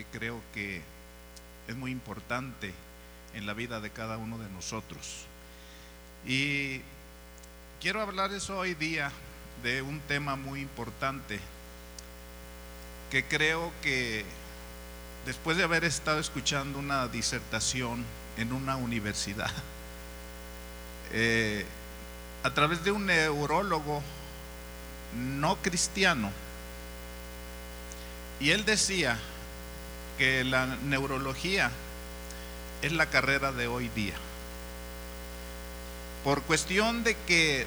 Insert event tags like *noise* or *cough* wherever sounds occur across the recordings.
que creo que es muy importante en la vida de cada uno de nosotros. Y quiero hablarles hoy día de un tema muy importante que creo que después de haber estado escuchando una disertación en una universidad, *laughs* eh, a través de un neurólogo no cristiano, y él decía que la neurología es la carrera de hoy día. Por cuestión de que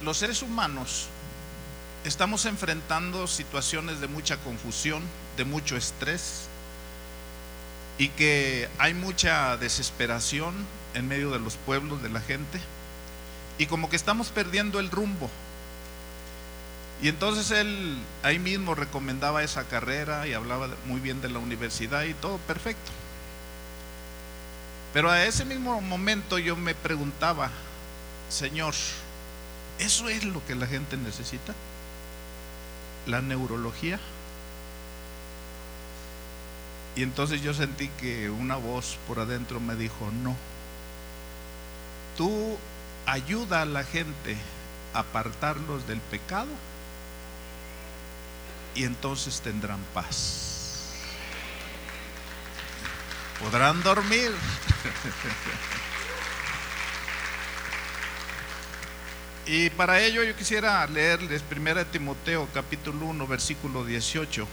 los seres humanos estamos enfrentando situaciones de mucha confusión, de mucho estrés y que hay mucha desesperación en medio de los pueblos, de la gente y como que estamos perdiendo el rumbo. Y entonces él ahí mismo recomendaba esa carrera y hablaba muy bien de la universidad y todo perfecto. Pero a ese mismo momento yo me preguntaba, Señor, ¿eso es lo que la gente necesita? ¿La neurología? Y entonces yo sentí que una voz por adentro me dijo, no, tú ayuda a la gente a apartarlos del pecado y entonces tendrán paz. Podrán dormir. Y para ello yo quisiera leerles 1 Timoteo capítulo 1 versículo 18,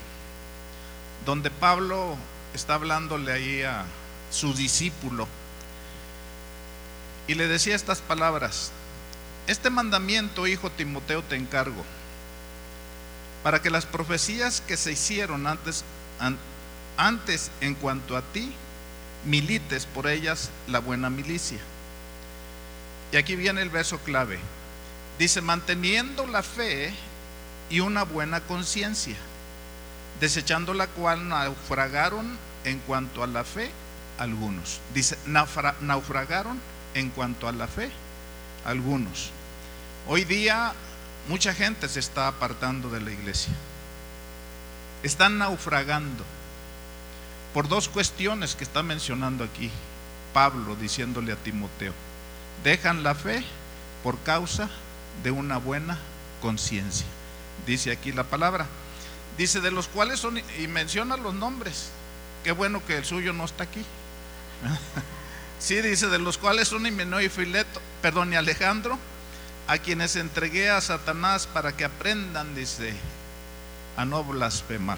donde Pablo está hablándole ahí a su discípulo y le decía estas palabras, este mandamiento, hijo Timoteo, te encargo para que las profecías que se hicieron antes, antes en cuanto a ti, milites por ellas la buena milicia. Y aquí viene el verso clave. Dice, manteniendo la fe y una buena conciencia, desechando la cual naufragaron en cuanto a la fe algunos. Dice, naufragaron en cuanto a la fe algunos. Hoy día Mucha gente se está apartando de la iglesia. Están naufragando por dos cuestiones que está mencionando aquí Pablo diciéndole a Timoteo. Dejan la fe por causa de una buena conciencia. Dice aquí la palabra. Dice de los cuales son, y menciona los nombres. Qué bueno que el suyo no está aquí. *laughs* sí, dice de los cuales son Himeneo y Fileto, perdón, y Alejandro, a quienes entregué a Satanás para que aprendan, dice, a no blasfemar.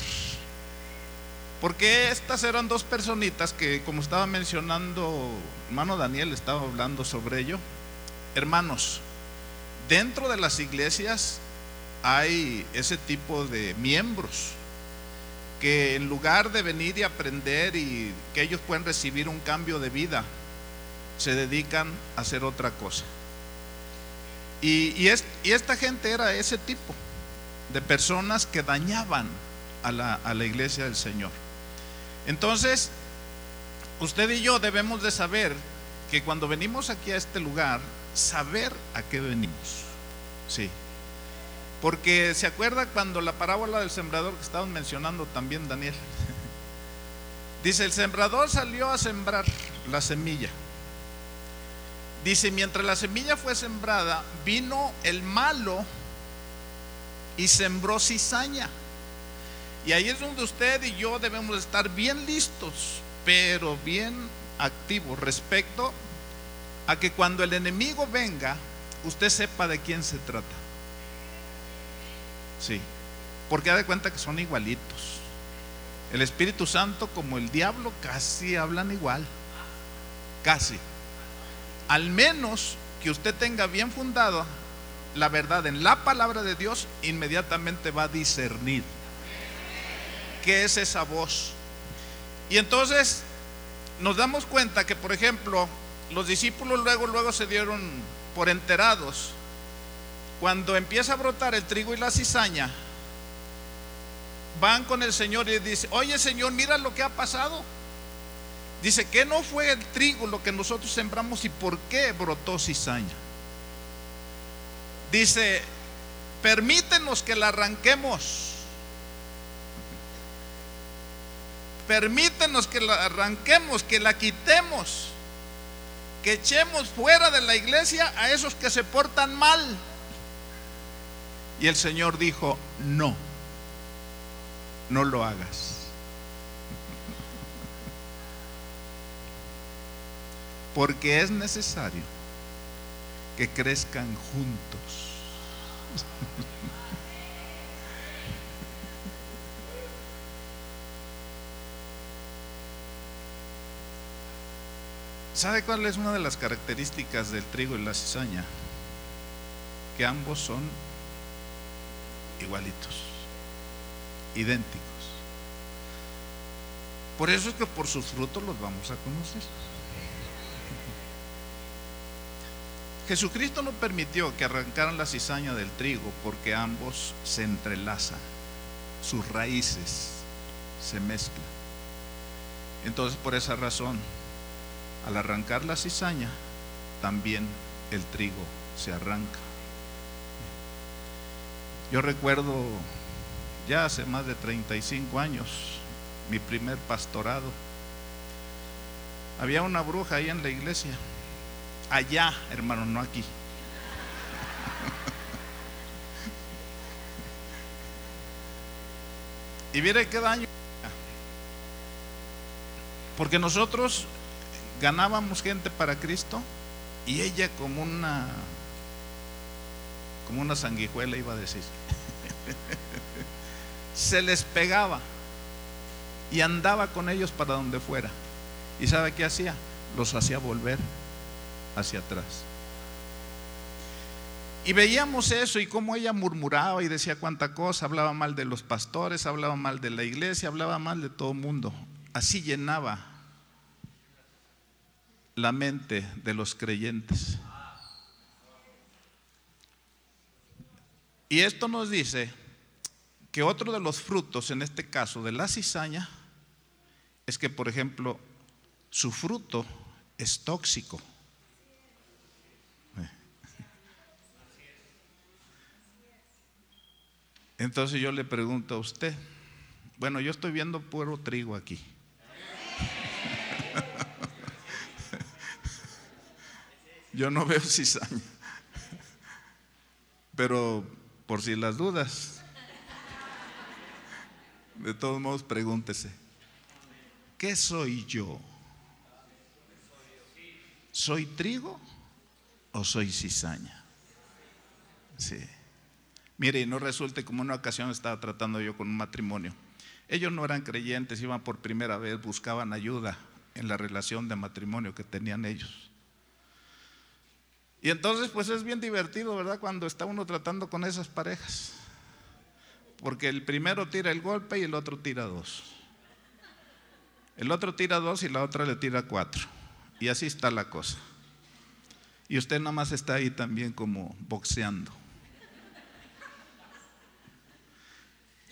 Porque estas eran dos personitas que, como estaba mencionando, hermano Daniel estaba hablando sobre ello. Hermanos, dentro de las iglesias hay ese tipo de miembros que en lugar de venir y aprender y que ellos pueden recibir un cambio de vida, se dedican a hacer otra cosa. Y, esta gente era ese tipo de personas que dañaban a la, iglesia del Señor. Entonces, usted y yo debemos de saber que cuando venimos aquí a este lugar, saber a qué venimos. Sí. Porque se acuerda cuando la parábola del sembrador que estábamos mencionando también, Daniel. *laughs* Dice, el sembrador salió a sembrar la semilla. Dice, mientras la semilla fue sembrada, vino el malo y sembró cizaña. Y ahí es donde usted y yo debemos estar bien listos, pero bien activos respecto a que cuando el enemigo venga, usted sepa de quién se trata. Sí, porque ha de cuenta que son igualitos. El Espíritu Santo como el diablo casi hablan igual. Casi al menos que usted tenga bien fundado la verdad en la palabra de Dios, inmediatamente va a discernir qué es esa voz. Y entonces nos damos cuenta que, por ejemplo, los discípulos luego, luego se dieron por enterados. Cuando empieza a brotar el trigo y la cizaña, van con el Señor y dicen, oye Señor, mira lo que ha pasado. Dice que no fue el trigo lo que nosotros sembramos y por qué brotó cizaña. Dice, permítenos que la arranquemos. permítenos que la arranquemos, que la quitemos, que echemos fuera de la iglesia a esos que se portan mal. Y el Señor dijo, no, no lo hagas. Porque es necesario que crezcan juntos. *laughs* ¿Sabe cuál es una de las características del trigo y la cizaña? Que ambos son igualitos, idénticos. Por eso es que por sus frutos los vamos a conocer. Jesucristo no permitió que arrancaran la cizaña del trigo porque ambos se entrelazan, sus raíces se mezclan. Entonces por esa razón, al arrancar la cizaña, también el trigo se arranca. Yo recuerdo ya hace más de 35 años mi primer pastorado. Había una bruja ahí en la iglesia. Allá, hermano, no aquí. y mire qué daño. Porque nosotros ganábamos gente para Cristo y ella como una como una sanguijuela iba a decir. *laughs* Se les pegaba y andaba con ellos para donde fuera. ¿Y sabe qué hacía? Los hacía volver hacia atrás. Y veíamos eso y cómo ella murmuraba y decía cuánta cosa, hablaba mal de los pastores, hablaba mal de la iglesia, hablaba mal de todo el mundo. Así llenaba la mente de los creyentes. Y esto nos dice que otro de los frutos, en este caso de la cizaña, es que, por ejemplo, su fruto es tóxico. Entonces yo le pregunto a usted, bueno, yo estoy viendo puro trigo aquí. *laughs* Yo no veo cizaña. Pero por si las dudas, de todos modos pregúntese, ¿qué soy yo? ¿Soy trigo o soy cizaña? Sí. Mire, no resulte como una ocasión estaba tratando yo con un matrimonio. Ellos no eran creyentes, iban por primera vez, buscaban ayuda en la relación de matrimonio que tenían ellos. Y entonces pues es bien divertido, ¿verdad? Cuando está uno tratando con esas parejas. Porque el primero tira el golpe y el otro tira dos. El otro tira dos y la otra le tira cuatro. Y así está la cosa. Y usted nada más está ahí también como boxeando.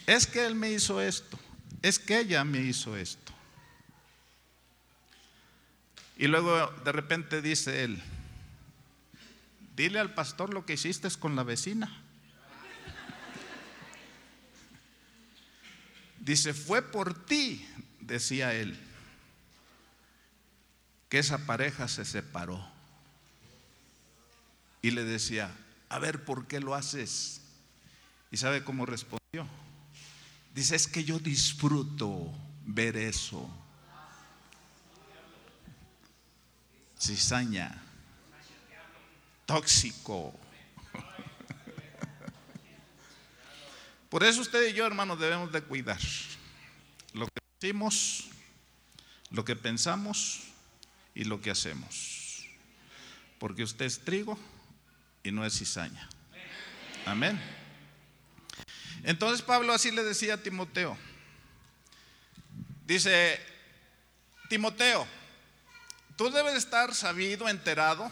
Es que él me hizo esto. Es que ella me hizo esto. Y luego de repente dice él, dile al pastor lo que hiciste con la vecina. Dice, fue por ti, decía él, que esa pareja se separó. Y le decía, a ver, ¿por qué lo haces? ¿Y sabe cómo respondió? Dice, es que yo disfruto ver eso. Cizaña, tóxico. Por eso usted y yo, hermanos, debemos de cuidar lo que decimos, lo que pensamos y lo que hacemos. Porque usted es trigo y no es cizaña. Amén. Entonces Pablo así le decía a Timoteo. Dice, Timoteo, tú debes estar sabido, enterado,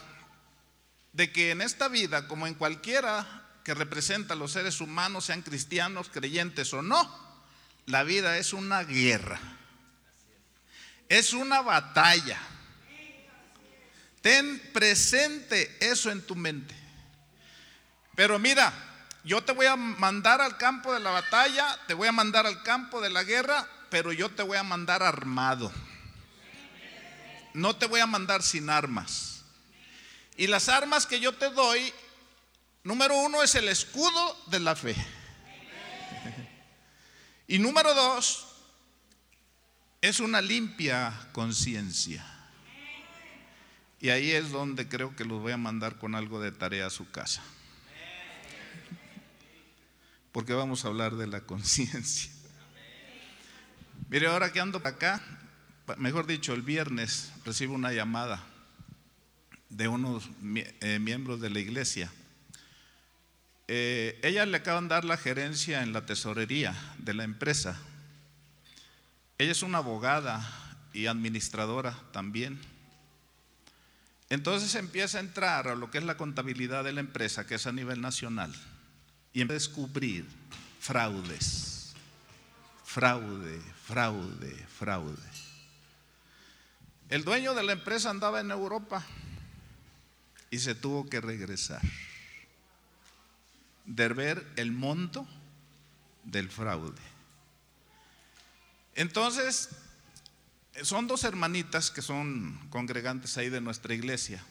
de que en esta vida, como en cualquiera que representa a los seres humanos, sean cristianos, creyentes o no, la vida es una guerra. Es una batalla. Ten presente eso en tu mente. Pero mira, yo te voy a mandar al campo de la batalla, te voy a mandar al campo de la guerra, pero yo te voy a mandar armado. No te voy a mandar sin armas. Y las armas que yo te doy, número uno es el escudo de la fe. Y número dos, es una limpia conciencia. Y ahí es donde creo que los voy a mandar con algo de tarea a su casa. Porque vamos a hablar de la conciencia. Mire, ahora que ando acá, mejor dicho, el viernes recibo una llamada de unos eh, miembros de la iglesia. Eh, ella le acaban de dar la gerencia en la tesorería de la empresa. Ella es una abogada y administradora también. Entonces empieza a entrar a lo que es la contabilidad de la empresa, que es a nivel nacional, y empieza a descubrir fraudes, fraude, fraude, fraude. El dueño de la empresa andaba en Europa y se tuvo que regresar de ver el monto del fraude. Entonces, son dos hermanitas que son congregantes ahí de nuestra iglesia.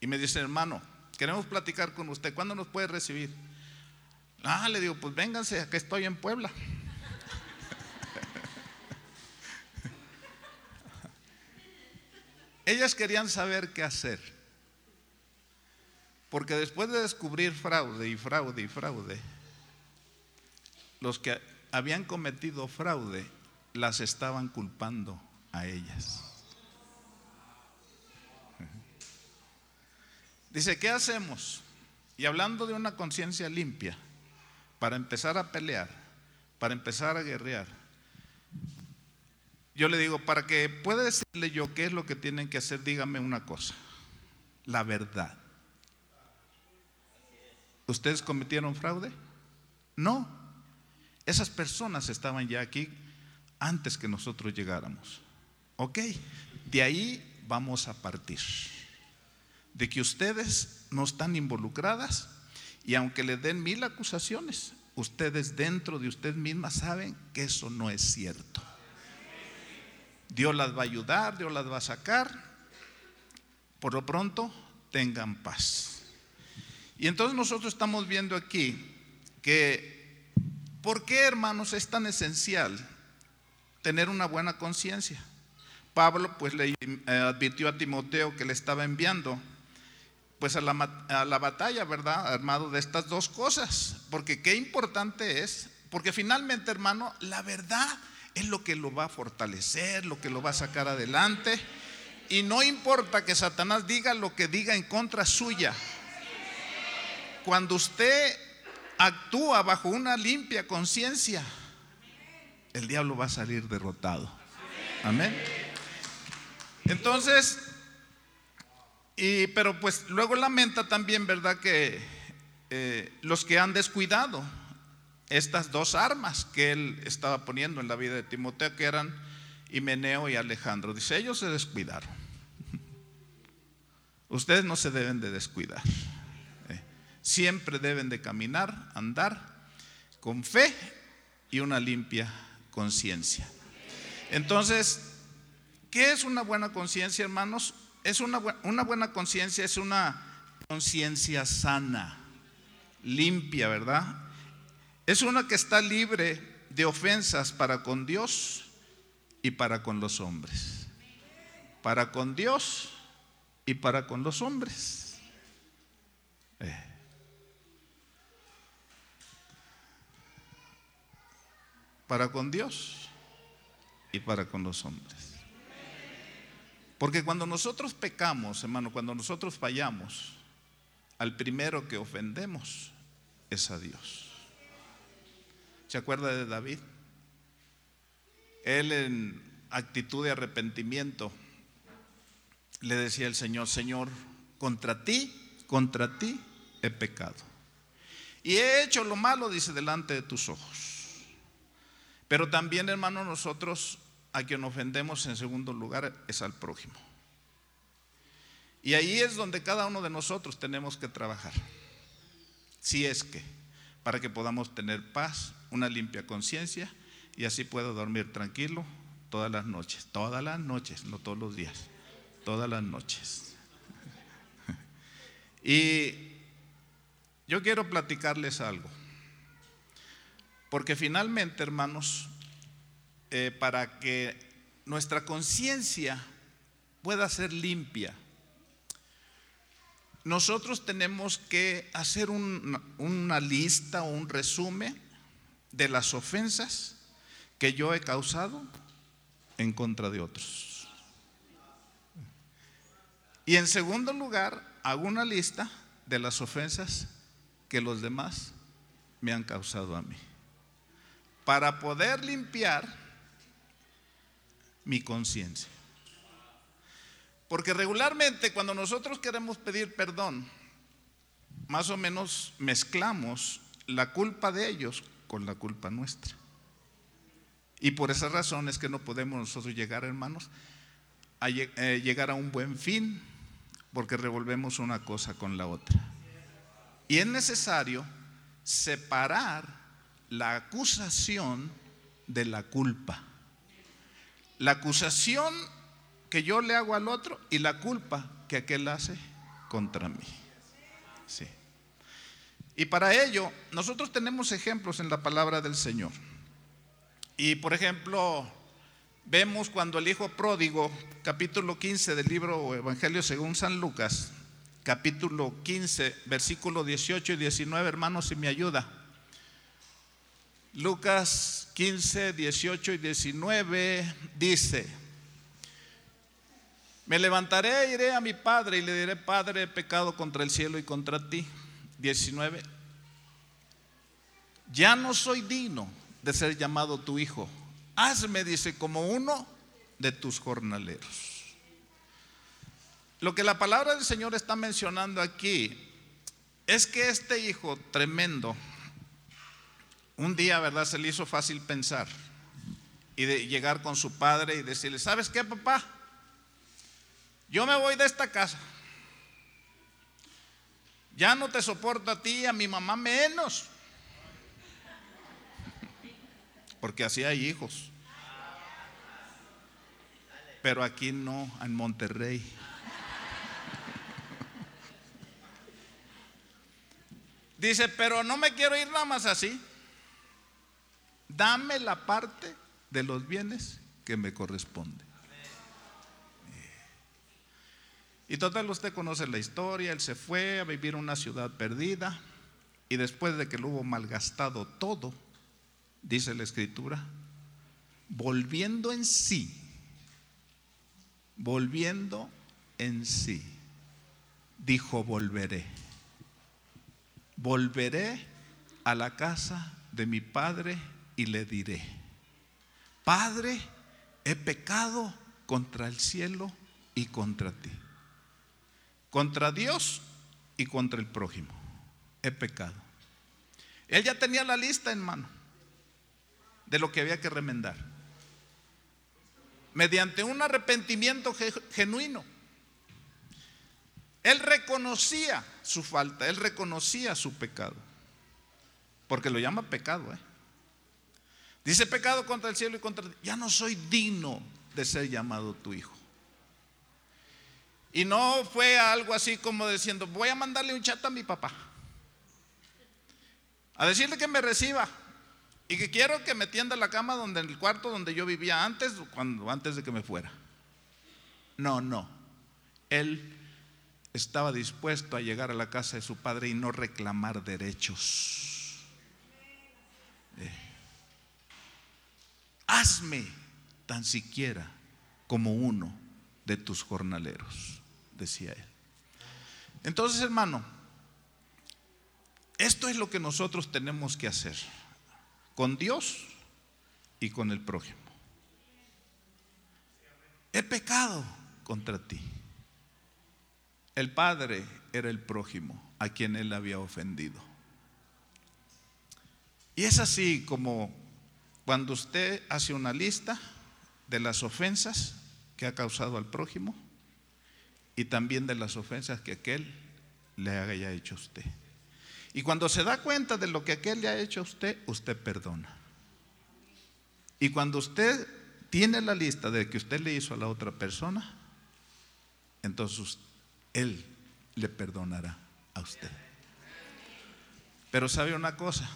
Y me dicen, hermano, queremos platicar con usted. ¿Cuándo nos puede recibir? Ah, le digo, pues vénganse, acá estoy en Puebla. Ellas querían saber qué hacer. Porque después de descubrir fraude y fraude y fraude, los que habían cometido fraude las estaban culpando a ellas. Dice, ¿qué hacemos? Y hablando de una conciencia limpia, para empezar a pelear, para empezar a guerrear, yo le digo, para que pueda decirle yo qué es lo que tienen que hacer, dígame una cosa, la verdad. ¿Ustedes cometieron fraude? No. Esas personas estaban ya aquí antes que nosotros llegáramos. ¿Ok? De ahí vamos a partir. De que ustedes no están involucradas y aunque le den mil acusaciones, ustedes dentro de ustedes mismas saben que eso no es cierto. Dios las va a ayudar, Dios las va a sacar. Por lo pronto, tengan paz. Y entonces nosotros estamos viendo aquí que, ¿por qué hermanos es tan esencial tener una buena conciencia. Pablo pues le advirtió a Timoteo que le estaba enviando pues a la, a la, batalla, ¿verdad? Armado de estas dos cosas, porque qué importante es, porque finalmente hermano, la verdad es lo que lo va a fortalecer, lo que lo va a sacar adelante, y no importa que Satanás diga lo que diga en contra suya, cuando usted actúa bajo una limpia conciencia, el diablo va a salir derrotado. Amén. Entonces, y, pero pues luego lamenta también, ¿verdad? Que eh, los que han descuidado estas dos armas que él estaba poniendo en la vida de Timoteo, que eran Himeneo y Alejandro. Dice, ellos se descuidaron. Ustedes no se deben de descuidar. Eh, siempre deben de caminar, andar con fe y una limpia conciencia. Entonces, ¿qué es una buena conciencia, hermanos? Es una, una buena conciencia, es una conciencia sana, limpia, ¿verdad? Es una que está libre de ofensas para con Dios y para con los hombres. Para con Dios y para con los hombres. Eh. para con Dios y para con los hombres. Porque cuando nosotros pecamos, hermano, cuando nosotros fallamos, al primero que ofendemos es a Dios. ¿Se acuerda de David? Él en actitud de arrepentimiento le decía al Señor, Señor, contra ti, contra ti he pecado. Y he hecho lo malo, dice, delante de tus ojos. Pero también, hermano, nosotros a quien ofendemos en segundo lugar es al prójimo. Y ahí es donde cada uno de nosotros tenemos que trabajar. Si es que, para que podamos tener paz, una limpia conciencia Y así puedo dormir tranquilo todas las noches, todas las noches, no todos los días, todas las noches. *laughs* Y yo quiero platicarles algo, porque finalmente, hermanos, eh, para que nuestra conciencia pueda ser limpia, nosotros tenemos que hacer una lista o un resumen de las ofensas que yo he causado en contra de otros. Y en segundo lugar, hago una lista de las ofensas que los demás me han causado a mí. Para poder limpiar mi conciencia. Porque regularmente cuando nosotros queremos pedir perdón, más o menos mezclamos la culpa de ellos con la culpa nuestra. Y por esa razón es que no podemos nosotros llegar, hermanos, a eh, llegar a un buen fin, porque revolvemos una cosa con la otra. Y es necesario separar la acusación de la culpa. La acusación que yo le hago al otro y la culpa que aquel hace contra mí. Sí. Y para ello, nosotros tenemos ejemplos en la palabra del Señor. Y por ejemplo, vemos cuando el hijo pródigo, capítulo 15 del libro Evangelio según San Lucas, capítulo 15, versículo 18 y 19, hermanos, si me ayuda. Lucas 15, 18 y 19 dice, me levantaré e iré a mi padre y le diré, Padre, he pecado contra el cielo y contra ti. 19. Ya no soy digno de ser llamado tu hijo. Hazme, dice, como uno de tus jornaleros. Lo que la palabra del Señor está mencionando aquí es que este hijo tremendo, un día, ¿verdad? Se le hizo fácil pensar y de llegar con su padre y decirle, ¿sabes qué, papá? yo me voy de esta casa. Ya no te soporto a ti, a mi mamá menos. Porque así hay hijos. Pero aquí no, en Monterrey. *laughs* Dice, pero no me quiero ir nada más así. Dame la parte de los bienes que me corresponde. Y total, usted conoce la historia, él se fue a vivir en una ciudad perdida y después de que lo hubo malgastado todo, dice la escritura, volviendo en sí, volviendo en sí, dijo, volveré, volveré a la casa de mi padre y le diré, Padre, he pecado contra el cielo y contra ti contra Dios y contra el prójimo. He pecado. Él ya tenía la lista en mano de lo que había que remendar. Mediante un arrepentimiento genuino. Él reconocía su falta, él reconocía su pecado. Porque lo llama pecado. ¿eh? Dice pecado contra el cielo y contra... Ya no soy digno de ser llamado tu hijo. Y no fue algo así como diciendo, voy a mandarle un chat a mi papá. A decirle que me reciba. Y que quiero que me tienda la cama donde en el cuarto donde yo vivía antes, cuando, antes de que me fuera. No, no. Él estaba dispuesto a llegar a la casa de su padre y no reclamar derechos. Hazme tan siquiera como uno de tus jornaleros decía él. Entonces, hermano, esto es lo que nosotros tenemos que hacer con Dios y con el prójimo. He pecado contra ti. El Padre era el prójimo a quien él había ofendido. Y es así como cuando usted hace una lista de las ofensas que ha causado al prójimo, y también de las ofensas que aquel le haya hecho a usted. Y cuando se da cuenta de lo que aquel le ha hecho a usted, usted perdona. Y cuando usted tiene la lista de que usted le hizo a la otra persona, entonces Él le perdonará a usted. Pero sabe una cosa,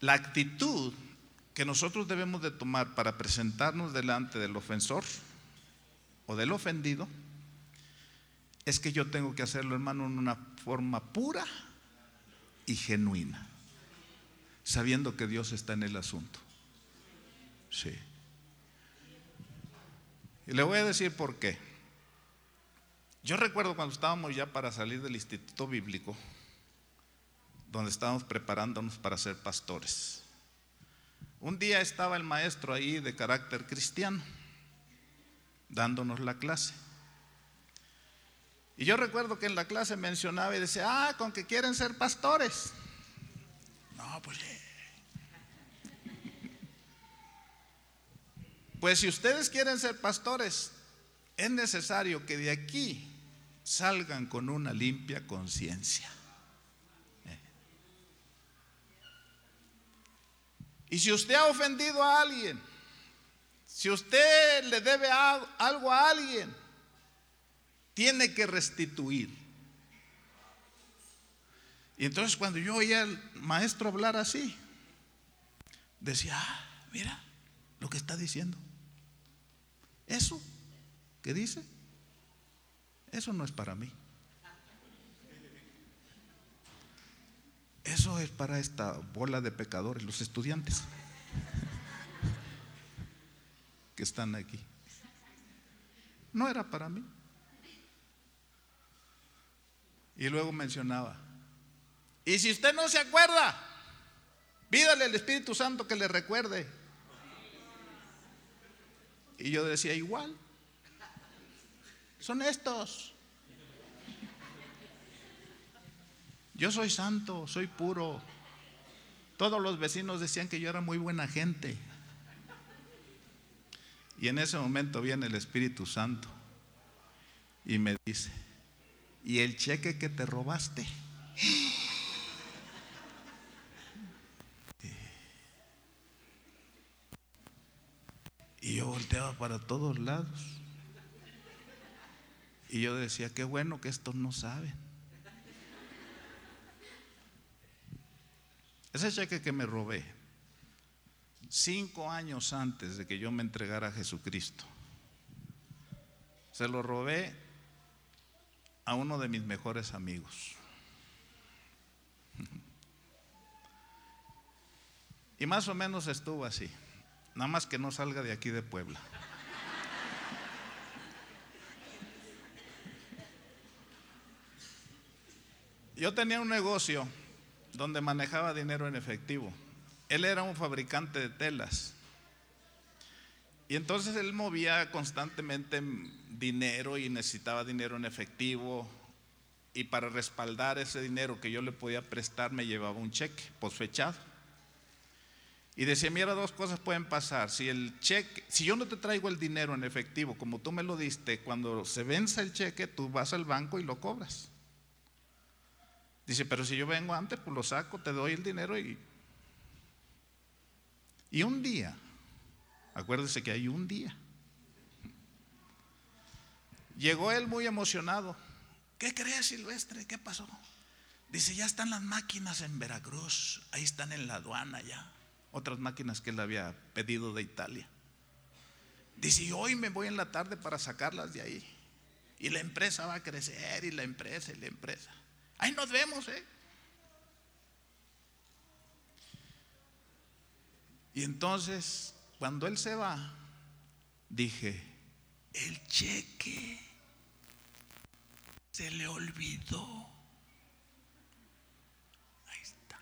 la actitud que nosotros debemos de tomar para presentarnos delante del ofensor o del ofendido es que yo tengo que hacerlo, hermano, en una forma pura y genuina, sabiendo que Dios está en el asunto. Sí. Y le voy a decir por qué. Yo recuerdo cuando estábamos ya para salir del Instituto Bíblico, donde estábamos preparándonos para ser pastores. Un día estaba el maestro ahí de carácter cristiano, dándonos la clase. Y yo recuerdo que en la clase mencionaba y decía, ah, con que quieren ser pastores. No, pues... Pues si ustedes quieren ser pastores, es necesario que de aquí salgan con una limpia conciencia. Y si usted ha ofendido a alguien, si usted le debe algo a alguien, tiene que restituir. Y entonces cuando yo oía al maestro hablar así, decía, ah, mira lo que está diciendo. Eso que dice, eso no es para mí. Eso es para esta bola de pecadores, los estudiantes que están aquí. No era para mí. Y luego mencionaba, y si usted no se acuerda, pídale al Espíritu Santo que le recuerde. Y yo decía, igual, son estos. Yo soy santo, soy puro. Todos los vecinos decían que yo era muy buena gente. Y en ese momento viene el Espíritu Santo y me dice, ¿y el cheque que te robaste? Y yo volteaba para todos lados. Y yo decía, qué bueno que estos no saben. Ese cheque que me robé, cinco años antes de que yo me entregara a Jesucristo, se lo robé a uno de mis mejores amigos. Y más o menos estuvo así, nada más que no salga de aquí de Puebla. Yo tenía un negocio donde manejaba dinero en efectivo. Él era un fabricante de telas. Y entonces él movía constantemente dinero y necesitaba dinero en efectivo. Y para respaldar ese dinero que yo le podía prestar, me llevaba un cheque posfechado. Y decía, mira, dos cosas pueden pasar. Si el cheque, si yo no te traigo el dinero en efectivo, como tú me lo diste, cuando se vence el cheque, tú vas al banco y lo cobras. Dice, pero si yo vengo antes, pues lo saco, te doy el dinero y... Y un día, acuérdese que hay un día, llegó él muy emocionado. ¿Qué crees, Silvestre? ¿Qué pasó? Dice, ya están las máquinas en Veracruz, ahí están en la aduana ya, otras máquinas que él había pedido de Italia. Dice, y hoy me voy en la tarde para sacarlas de ahí. Y la empresa va a crecer, y la empresa, y la empresa. Ahí nos vemos, ¿eh? Y entonces, cuando él se va, dije, el cheque se le olvidó. Ahí está.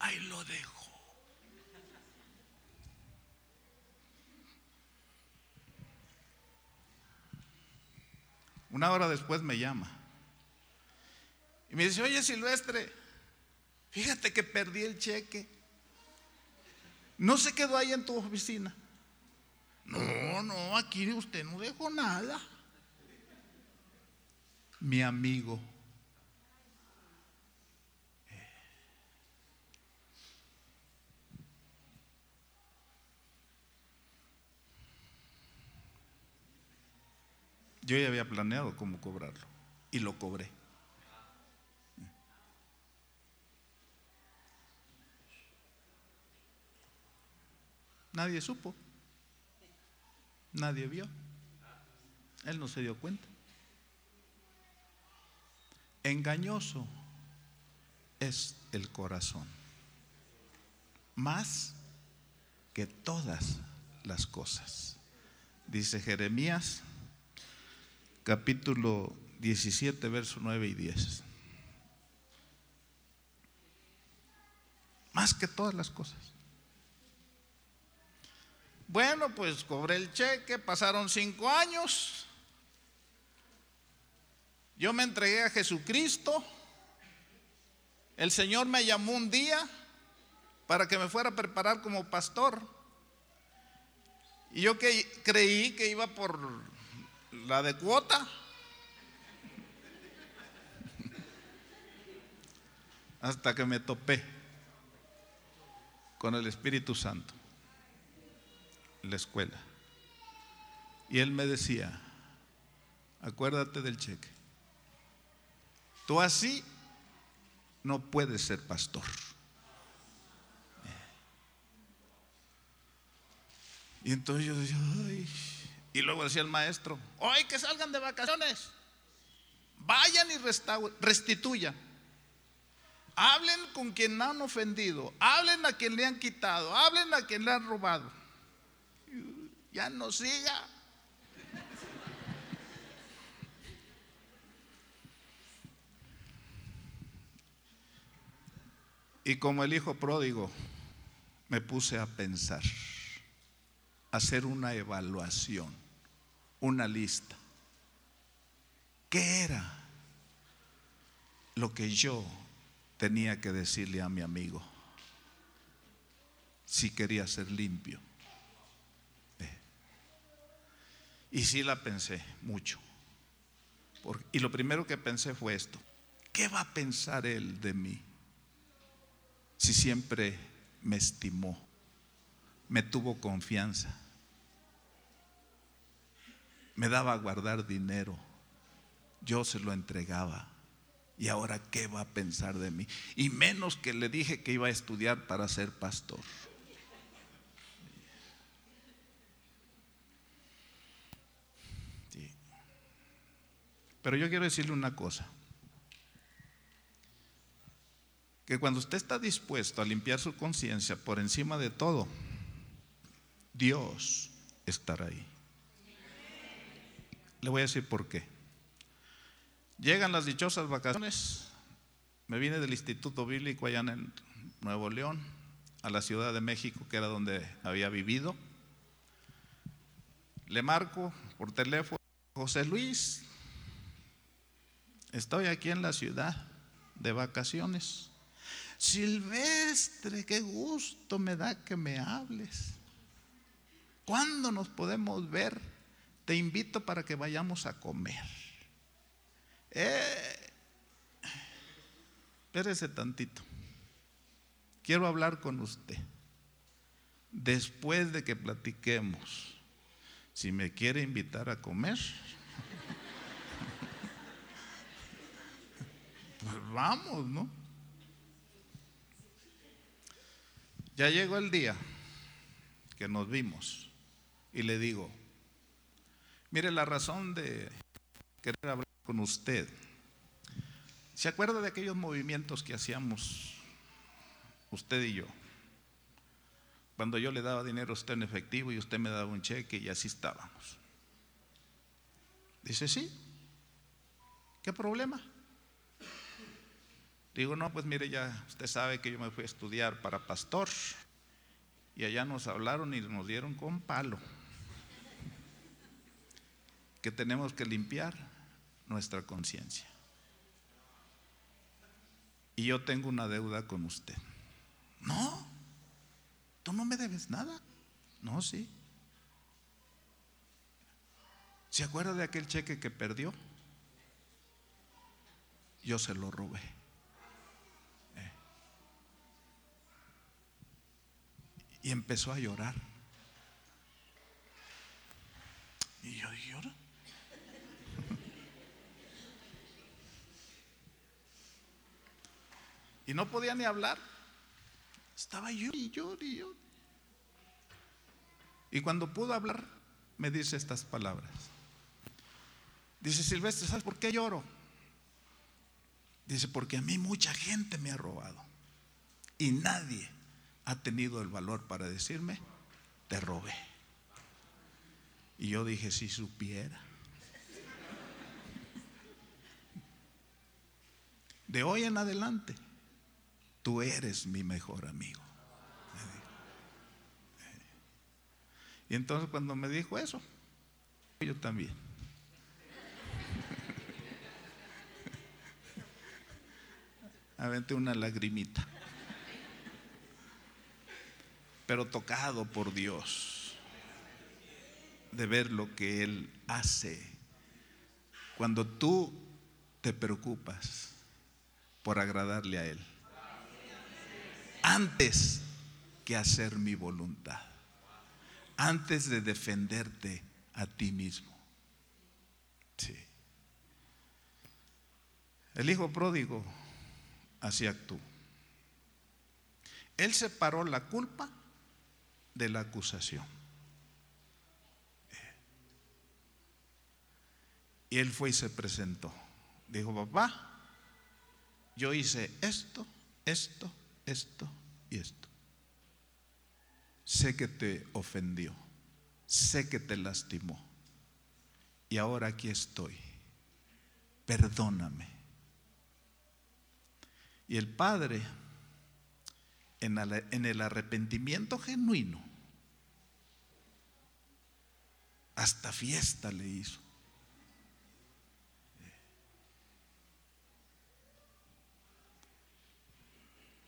Ahí lo dejo. Una hora después me llama. Y me dice, oye Silvestre, fíjate que perdí el cheque. ¿No se quedó ahí en tu oficina? No, no, aquí usted no dejó nada. Mi amigo. Yo ya había planeado cómo cobrarlo y lo cobré. Nadie supo. Nadie vio. Él no se dio cuenta. Engañoso es el corazón. Más que todas las cosas. Dice Jeremías capítulo 17, verso 9 y 10. Más que todas las cosas. Bueno, pues cobré el cheque, pasaron cinco años. Yo me entregué a Jesucristo. El Señor me llamó un día para que me fuera a preparar como pastor. Y yo que, creí que iba por la de cuota. Hasta que me topé con el Espíritu Santo en la escuela. Y él me decía, acuérdate del cheque. Tú así no puedes ser pastor. Y entonces yo decía, ay. Y luego decía el maestro, hoy que salgan de vacaciones, vayan y restituyan. Hablen con quien han ofendido, hablen a quien le han quitado, hablen a quien le han robado. Ya no siga. Y como el hijo pródigo, me puse a pensar, a hacer una evaluación, una lista. ¿Qué era lo que yo tenía que decirle a mi amigo si quería ser limpio? Y sí la pensé mucho. y lo primero que pensé fue esto. ¿Qué va a pensar él de mí? si siempre me estimó, me tuvo confianza, me daba a guardar dinero, yo se lo entregaba. ¿Y ahora qué va a pensar de mí? Y menos que le dije que iba a estudiar para ser pastor. Pero yo quiero decirle una cosa. que cuando usted está dispuesto a limpiar su conciencia por encima de todo, Dios estará ahí. Le voy a decir por qué. Llegan las dichosas vacaciones, me vine del Instituto Bíblico allá en Nuevo León, a la Ciudad de México, que era donde había vivido. Le marco por teléfono, José Luis, estoy aquí en la ciudad de vacaciones. Silvestre, qué gusto me da que me hables. ¿Cuándo nos podemos ver? Te invito para que vayamos a comer. Eh, espérese tantito. Quiero hablar con usted. Después de que platiquemos, si me quiere invitar a comer, *laughs* pues vamos, ¿no? Ya llegó el día que nos vimos y le digo, mire la razón de querer hablar con usted. ¿Se acuerda de aquellos movimientos que hacíamos usted y yo? Cuando yo le daba dinero a usted en efectivo y usted me daba un cheque y así estábamos. Dice, sí. ¿Qué problema? Digo, no, pues mire, ya usted sabe que yo me fui a estudiar para pastor y allá nos hablaron y nos dieron con palo que tenemos que limpiar nuestra conciencia. Y yo tengo una deuda con usted. No, tú no me debes nada. No, sí. ¿Se acuerda de aquel cheque que perdió? Yo se lo robé. Y empezó a llorar. Y yo dije, Y no podía ni hablar. Estaba yo y yo y yo. Y cuando pudo hablar, me dice estas palabras. Dice Silvestre, ¿sabes por qué lloro? Dice, porque a mí mucha gente me ha robado. Y nadie ha tenido el valor para decirme, te robé. Y yo dije, si supiera. De hoy en adelante, tú eres mi mejor amigo. Y entonces cuando me dijo eso, yo también. *laughs* Aventé una lagrimita. Pero tocado por Dios de ver lo que Él hace. Cuando tú te preocupas por agradarle a Él. Antes que hacer mi voluntad. Antes de defenderte a ti mismo. Sí. El hijo pródigo así actuó. Él separó la culpa de la acusación. Y él fue y se presentó. Dijo, papá, yo hice esto, esto, esto y esto. Sé que te ofendió, sé que te lastimó. Y ahora aquí estoy. Perdóname. Y el Padre, en el arrepentimiento genuino, hasta fiesta le hizo.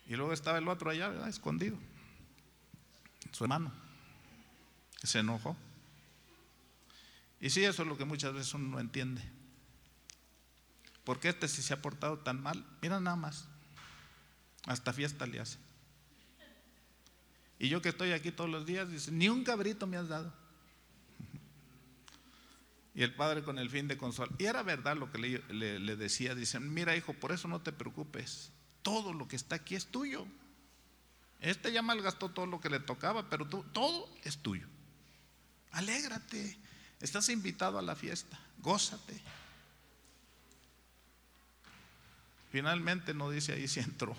Y luego estaba el otro allá, escondido, su hermano, se enojó. Y sí, eso es lo que muchas veces uno no entiende. ¿Por qué este si se ha portado tan mal? Mira nada más, hasta fiesta le hace. Y yo que estoy aquí todos los días, dice, ni un cabrito me has dado. Y el padre con el fin de consolar. Y era verdad lo que le decía, dice, mira hijo, por eso no te preocupes todo lo que está aquí es tuyo. Este ya malgastó todo lo que le tocaba, pero todo es tuyo. Alégrate, estás invitado a la fiesta, gózate. Finalmente no dice ahí si entró.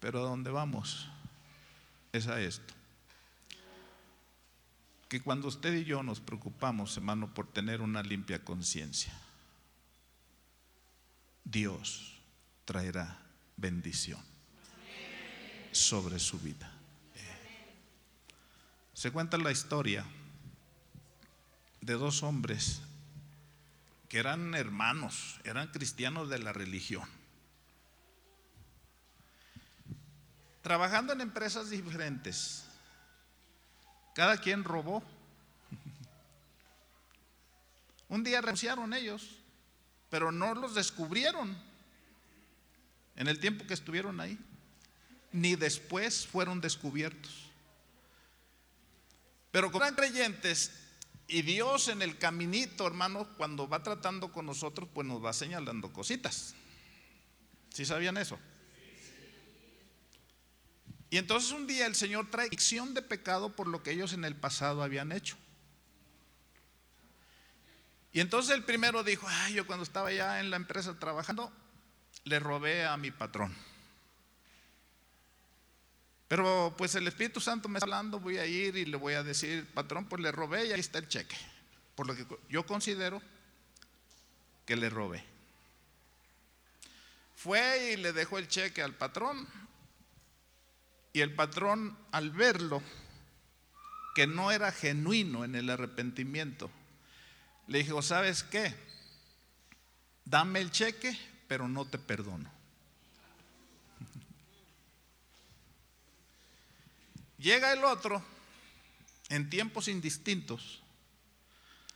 Pero a dónde vamos es a esto. Que cuando usted y yo nos preocupamos, hermano, por tener una limpia conciencia, Dios traerá bendición sobre su vida. Se cuenta la historia de dos hombres que eran hermanos, eran cristianos de la religión. Trabajando en empresas diferentes. Cada quien robó. *laughs* Un día renunciaron ellos pero no los descubrieron en el tiempo que estuvieron ahí, ni después fueron descubiertos. Pero como eran creyentes y Dios en el caminito, hermano, cuando va tratando con nosotros, pues nos va señalando cositas. ¿Sí sabían eso? Y entonces un día el Señor trae ficción de pecado por lo que ellos en el pasado habían hecho. Y entonces el primero dijo, ay, yo cuando estaba ya en la empresa trabajando, le robé a mi patrón. Pero pues el Espíritu Santo me está hablando, voy a ir y le voy a decir, patrón, pues le robé y ahí está el cheque. Por lo que yo considero que le robé. Fue y le dejó el cheque al patrón. Y el patrón, al verlo, que no era genuino en el arrepentimiento, le dijo, ¿sabes qué? Dame el cheque, pero no te perdono. *laughs* Llega el otro en tiempos indistintos.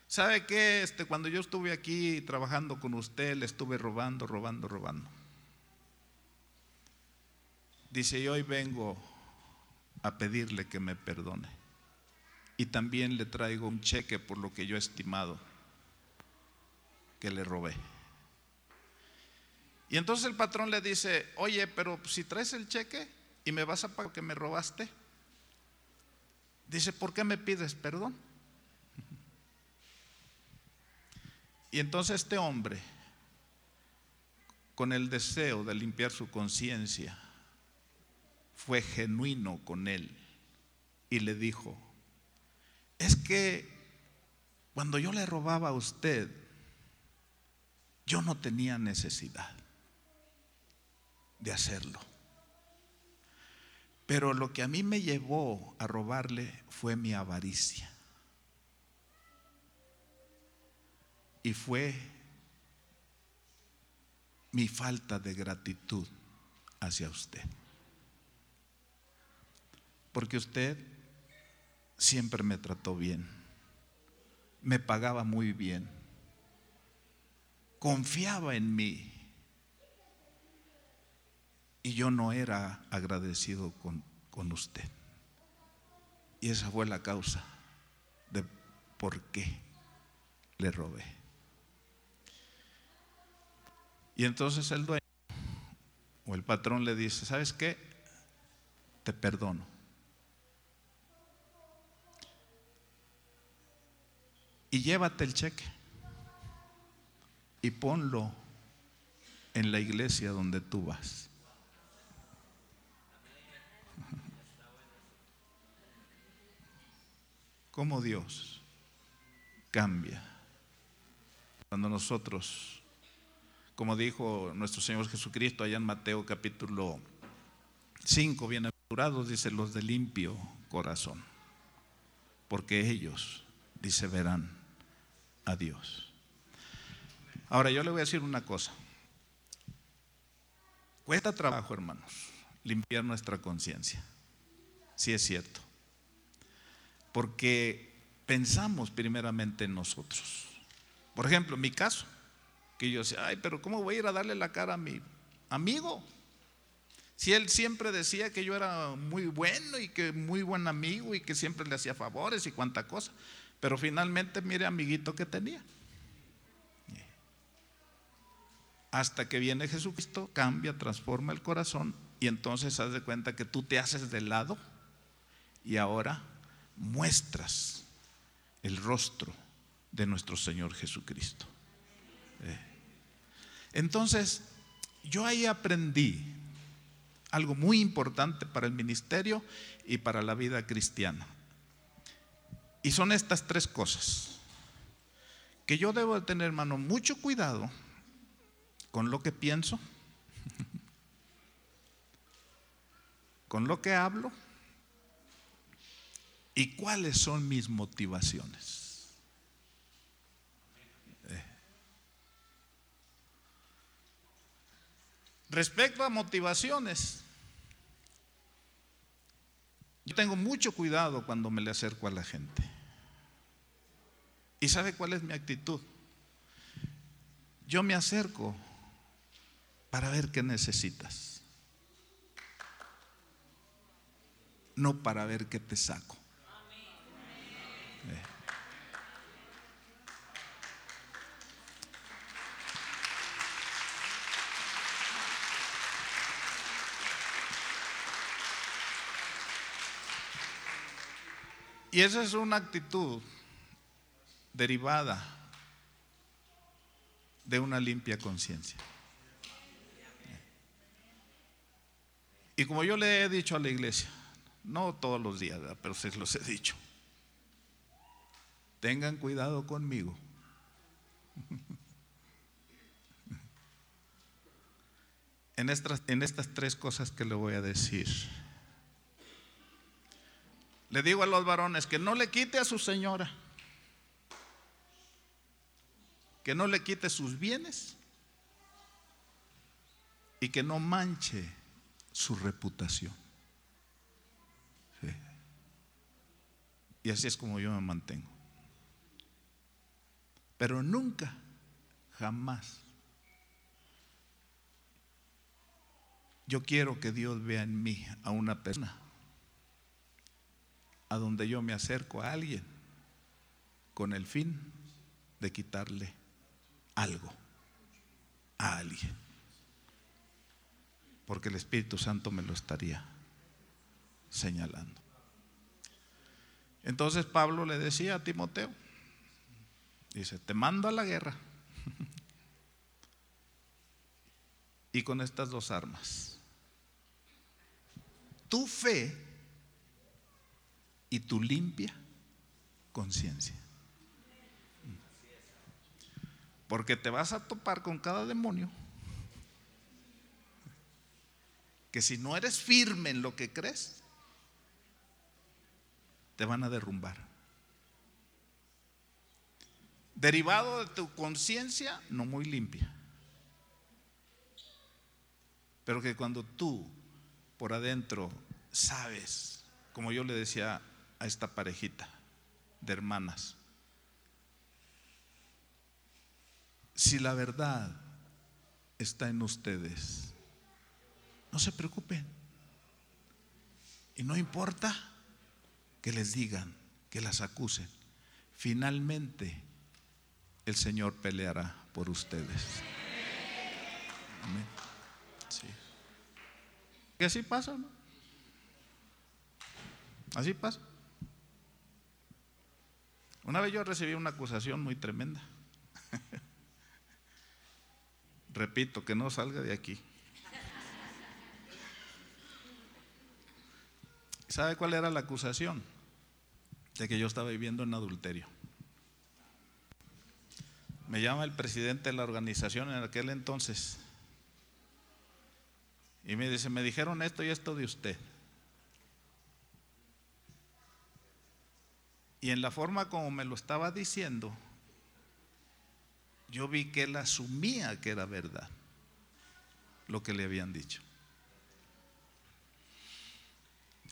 ¿Sabe qué? Este, cuando yo estuve aquí trabajando con usted, le estuve robando, robando, robando. Dice, y hoy vengo a pedirle que me perdone. Y también le traigo un cheque por lo que yo he estimado que le robé. Y entonces el patrón le dice, oye, pero si traes el cheque y me vas a pagar que me robaste, dice, ¿por qué me pides perdón? Y entonces este hombre, con el deseo de limpiar su conciencia, fue genuino con él y le dijo, es que cuando yo le robaba a usted, yo no tenía necesidad de hacerlo. Pero lo que a mí me llevó a robarle fue mi avaricia. Y fue mi falta de gratitud hacia usted. Porque usted siempre me trató bien, me pagaba muy bien, confiaba en mí y yo no era agradecido con, con usted. Y esa fue la causa de por qué le robé. Y entonces el dueño o el patrón le dice, ¿sabes qué? Te perdono. Y llévate el cheque y ponlo en la iglesia donde tú vas. cómo Dios cambia cuando nosotros, como dijo nuestro Señor Jesucristo allá en Mateo capítulo 5, bienaventurados, dice los de limpio corazón, porque ellos, dice, verán a Dios. Ahora yo le voy a decir una cosa. Cuesta trabajo, hermanos, limpiar nuestra conciencia. Sí es cierto porque pensamos primeramente en nosotros. Por ejemplo, mi caso, que yo decía, ay, pero ¿cómo voy a ir a darle la cara a mi amigo? Si él siempre decía que yo era muy bueno y que muy buen amigo y que siempre le hacía favores y cuánta cosa, pero finalmente mire amiguito que tenía. Hasta que viene Jesucristo, cambia, transforma el corazón y entonces haz de cuenta que tú te haces de lado y ahora muestras el rostro de nuestro Señor Jesucristo. Eh. Entonces, yo ahí aprendí algo muy importante para el ministerio y para la vida cristiana. Y son estas tres cosas. Que yo debo de tener, hermano, mucho cuidado con lo que pienso, *laughs* con lo que hablo ¿Y cuáles son mis motivaciones? Eh. Respecto a motivaciones, yo tengo mucho cuidado cuando me le acerco a la gente. ¿Y sabe cuál es mi actitud? Yo me acerco para ver qué necesitas, no para ver qué te saco. Y esa es una actitud derivada de una limpia conciencia. Y como yo le he dicho a la iglesia, no todos los días, pero se los he dicho, tengan cuidado conmigo. *laughs* En estas, en estas tres cosas que le voy a decir. Le digo a los varones que no le quite a su señora, que no le quite sus bienes y que no manche su reputación. Y así es como yo me mantengo. Pero nunca, jamás. Yo quiero que Dios vea en mí a una persona a donde yo me acerco a alguien con el fin de quitarle algo a alguien. Porque el Espíritu Santo me lo estaría señalando. Entonces Pablo le decía a Timoteo, dice, te mando a la guerra y con estas dos armas, tu fe y tu limpia conciencia. Porque te vas a topar con cada demonio que si no eres firme en lo que crees, te van a derrumbar. Derivado de tu conciencia no muy limpia. Pero que cuando tú por adentro sabes, como yo le decía a esta parejita de hermanas, si la verdad está en ustedes, no se preocupen. Y no importa que les digan, que las acusen. Finalmente el Señor peleará por ustedes. Amén. Así pasa, ¿no? Así pasa. Una vez yo recibí una acusación muy tremenda. *laughs* Repito, que no salga de aquí. ¿Sabe cuál era la acusación? De que yo estaba viviendo en adulterio. Me llama el presidente de la organización en aquel entonces y me dice, me dijeron esto y esto de usted. Y en la forma como me lo estaba diciendo, yo vi que él asumía que era verdad lo que le habían dicho.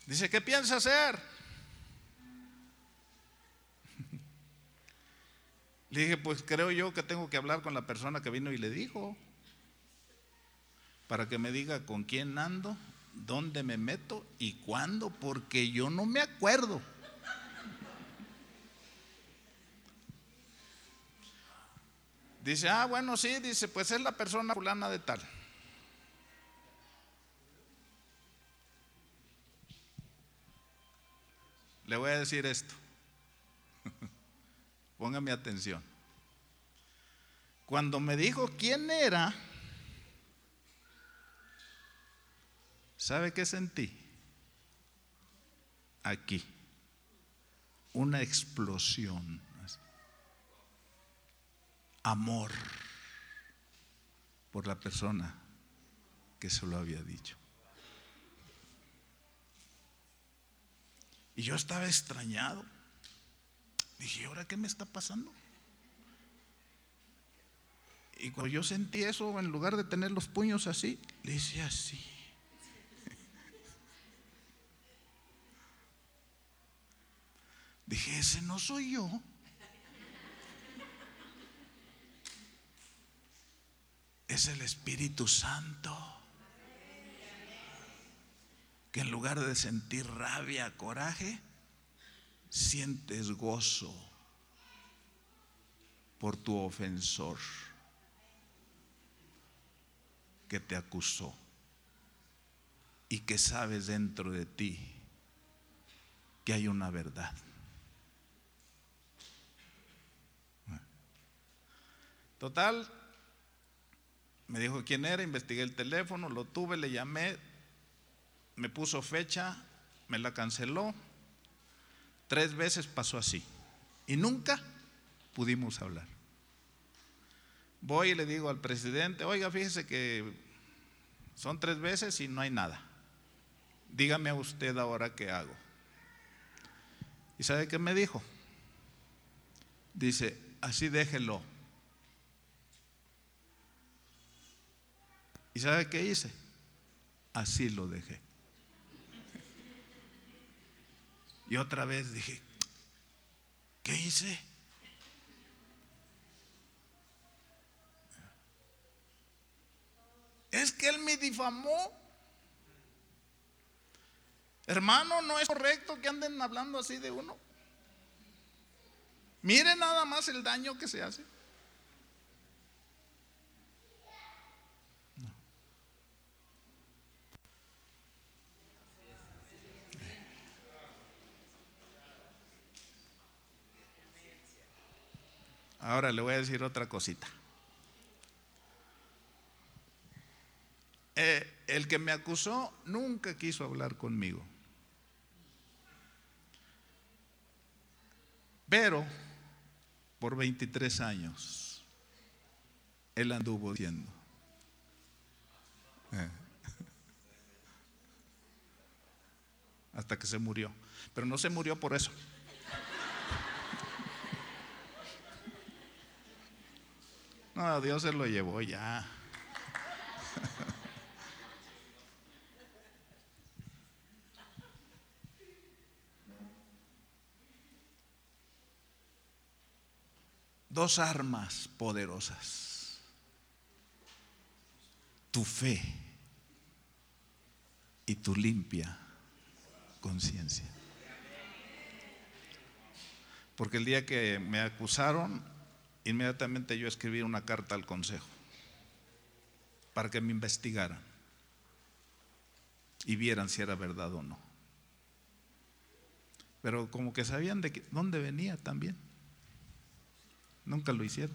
Dice, ¿qué piensa hacer? Le dije, pues creo yo que tengo que hablar con la persona que vino y le dijo, para que me diga con quién ando, dónde me meto y cuándo, porque yo no me acuerdo. Dice, ah, bueno, sí, dice, pues es la persona fulana de tal. Le voy a decir esto. *laughs* Póngame atención. Cuando me dijo quién era, ¿sabe qué sentí? Aquí. Una explosión amor por la persona que se lo había dicho. Y yo estaba extrañado. Dije, ¿ahora qué me está pasando? Y cuando yo sentí eso, en lugar de tener los puños así, le hice así. *laughs* Dije, ese no soy yo. *laughs* es el Espíritu Santo. Que en lugar de sentir rabia, coraje, sientes gozo por tu ofensor que te acusó y que sabes dentro de ti que hay una verdad. Total, me dijo quién era, investigué el teléfono, lo tuve, le llamé, me puso fecha, me la canceló. Tres veces pasó así. Y nunca pudimos hablar. Voy y le digo al presidente, oiga, fíjese que son tres veces y no hay nada. Dígame a usted ahora qué hago. ¿Y sabe qué me dijo? Dice, así déjelo. ¿Y sabe qué hice? Así lo dejé. Y otra vez dije, ¿qué hice? Es que él me difamó. Hermano, no es correcto que anden hablando así de uno. Mire nada más el daño que se hace. Ahora le voy a decir otra cosita. Eh, el que me acusó nunca quiso hablar conmigo. Pero por 23 años él anduvo diciendo. Eh, *laughs* hasta que se murió. Pero no se murió por eso. No, Dios se lo llevó ya. Dos armas poderosas. Tu fe y tu limpia conciencia. Porque el día que me acusaron, inmediatamente yo escribí una carta al consejo para que me investigaran y vieran si era verdad o no. Pero como que sabían de dónde venía también. Nunca lo hicieron.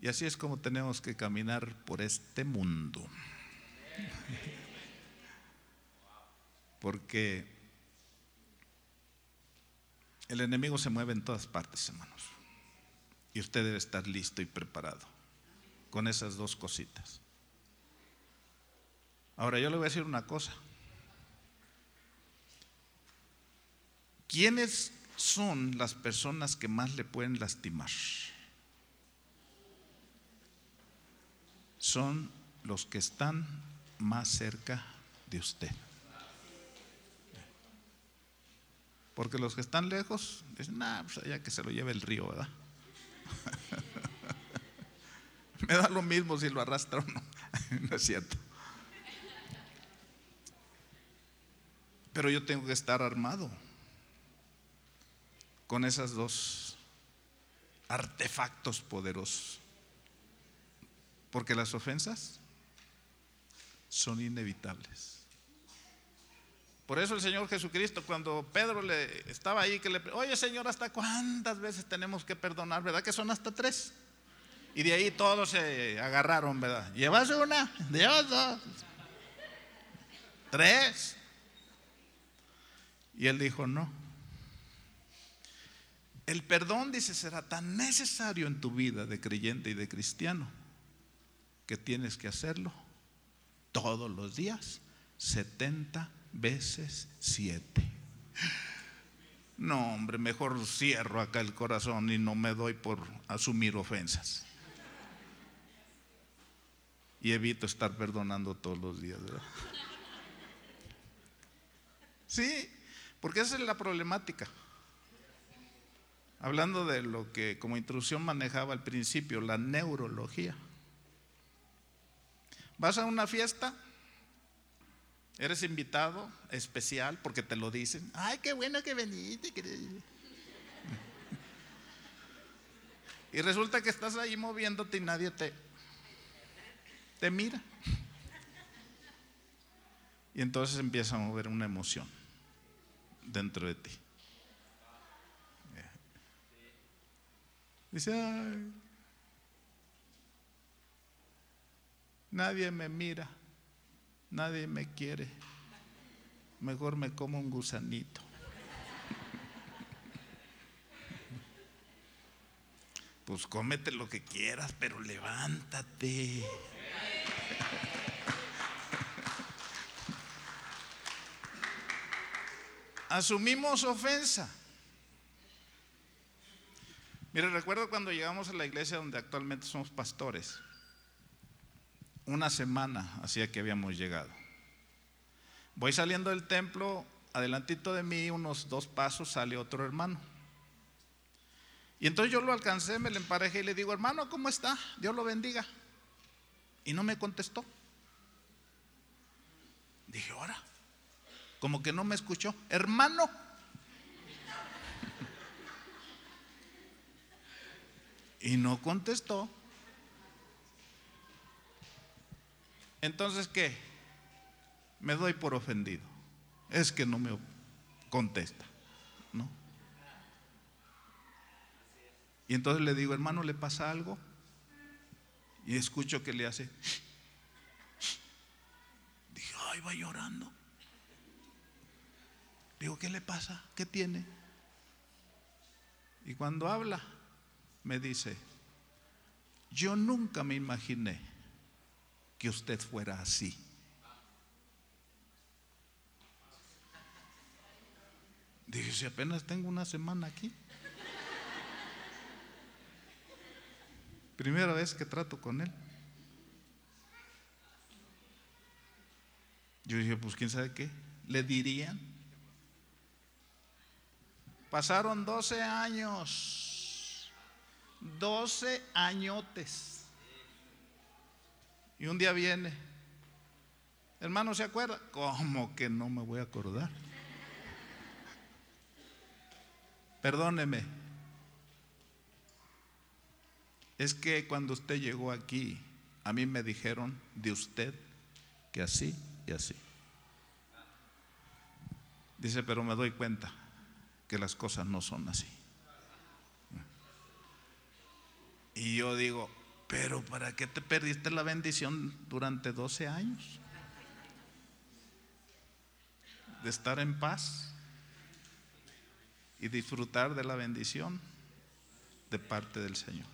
Y así es como tenemos que caminar por este mundo. *laughs* Porque el enemigo se mueve en todas partes, hermanos. Y usted debe estar listo y preparado con esas dos cositas. Ahora yo le voy a decir una cosa. ¿Quiénes son las personas que más le pueden lastimar? Son los que están más cerca de usted. Porque los que están lejos dicen, nah, pues allá que se lo lleve el río, ¿verdad? *laughs* Me da lo mismo si lo arrastra o no. *laughs* no es cierto. Pero yo tengo que estar armado con esas dos artefactos poderosos. Porque las ofensas son inevitables. Por eso el Señor Jesucristo, cuando Pedro le estaba ahí, que le, oye Señor, ¿hasta cuántas veces tenemos que perdonar? ¿Verdad que son hasta tres? Y de ahí todos se agarraron, ¿verdad? ¿Llevas una? ¿Llevas dos? ¿Tres? Y él dijo, no. El perdón, dice, será tan necesario en tu vida de creyente y de cristiano que tienes que hacerlo todos los días, 70 veces siete. No, hombre, mejor cierro acá el corazón y no me doy por asumir ofensas. Y evito estar perdonando todos los días, ¿verdad? Sí, porque esa es la problemática. Hablando de lo que como introducción manejaba al principio, la neurología. Vas a una fiesta, Eres invitado especial porque te lo dicen. Ay, qué bueno que veniste. Y resulta que estás ahí moviéndote y nadie te, te mira. Y entonces empieza a mover una emoción dentro de ti. Dice, ay, nadie me mira nadie me quiere, mejor me como un gusanito. Pues cómete lo que quieras, pero levántate. Asumimos ofensa. Mire, recuerdo cuando llegamos a la iglesia donde actualmente somos pastores una semana hacía que habíamos llegado. Voy saliendo del templo, adelantito de mí, unos dos pasos, sale otro hermano. Y entonces yo lo alcancé, me le emparejé y le digo, hermano, ¿cómo está? Dios lo bendiga. Y no me contestó. Dije, ahora, como que no me escuchó, hermano. *laughs* Y no contestó. Entonces, ¿qué? Me doy por ofendido. Es que no me contesta, ¿no? Y entonces le digo, hermano, ¿le pasa algo? Y escucho que le hace. Dije, ay, va llorando. Digo, ¿qué le pasa? ¿Qué tiene? Y cuando habla, me dice, yo nunca me imaginé que usted fuera así. Dije, si apenas tengo una semana aquí. Primera vez que trato con él. Yo dije, pues quién sabe qué. Le dirían. Pasaron 12 años. 12 añotes. Y un día viene. Hermano, ¿se acuerda? ¿Cómo que no me voy a acordar? Perdóneme. Es que cuando usted llegó aquí, a mí me dijeron de usted que así y así. Dice, pero me doy cuenta que las cosas no son así. Y yo digo, pero ¿para qué te perdiste la bendición durante 12 años? De estar en paz y disfrutar de la bendición de parte del Señor.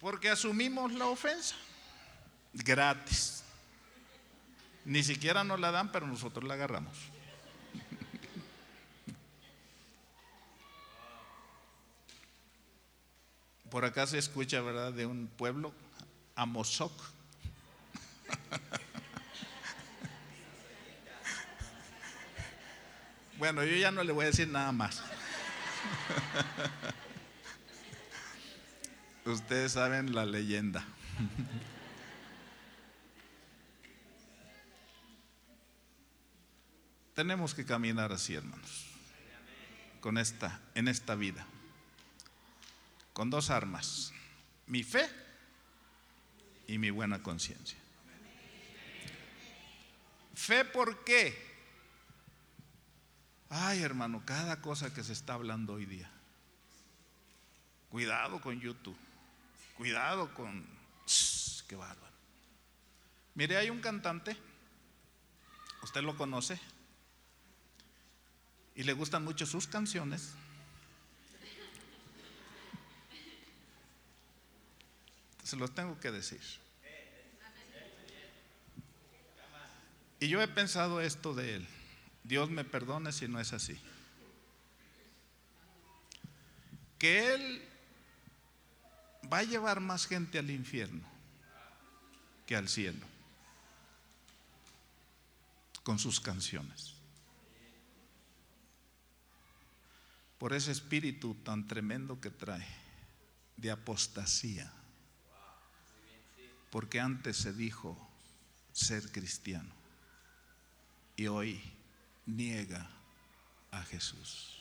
Porque asumimos la ofensa gratis. Ni siquiera nos la dan, pero nosotros la agarramos. Por acá se escucha, ¿verdad?, de un pueblo, Amozoc. *laughs* Bueno, yo ya no le voy a decir nada más. *laughs* Ustedes saben la leyenda. *laughs* Tenemos que caminar así, hermanos, con esta, en esta vida, con dos armas, mi fe y mi buena conciencia. Fe, ¿por qué? Ay, hermano, cada cosa que se está hablando hoy día. Cuidado con YouTube. Cuidado con... ¡Qué bárbaro! Mire, hay un cantante, usted lo conoce, y le gustan mucho sus canciones. Se los tengo que decir. Y yo he pensado esto de él. Dios me perdone si no es así. Que Él va a llevar más gente al infierno que al cielo con sus canciones. Por ese espíritu tan tremendo que trae de apostasía. Porque antes se dijo ser cristiano y hoy niega a Jesús.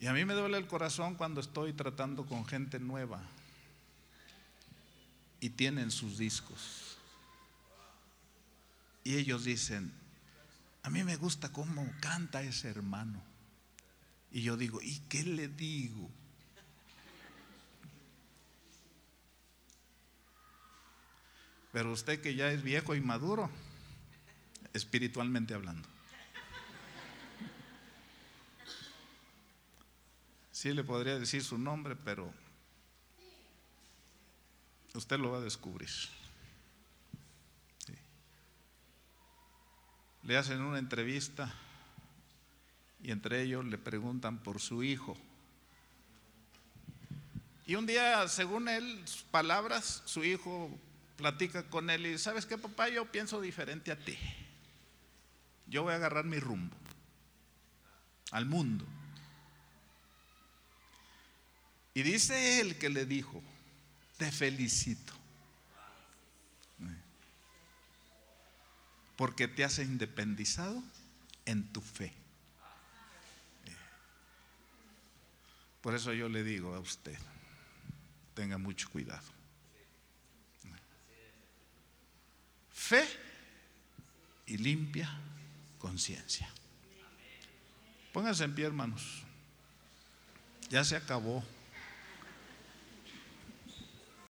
Y a mí me duele el corazón cuando estoy tratando con gente nueva y tienen sus discos. Y ellos dicen, a mí me gusta cómo canta ese hermano. Y yo digo, ¿y qué le digo? Pero usted que ya es viejo y maduro, espiritualmente hablando. Sí le podría decir su nombre, pero usted lo va a descubrir. Le hacen una entrevista y entre ellos le preguntan por su hijo. Y un día, según él, sus palabras, su hijo platica con él y, ¿sabes qué, papá? Yo pienso diferente a ti yo voy a agarrar mi rumbo al mundo. Y dice él que le dijo, te felicito, porque te has independizado en tu fe. Por eso yo le digo a usted, tenga mucho cuidado. Fe y limpia conciencia. Pónganse en pie, hermanos. Ya se acabó.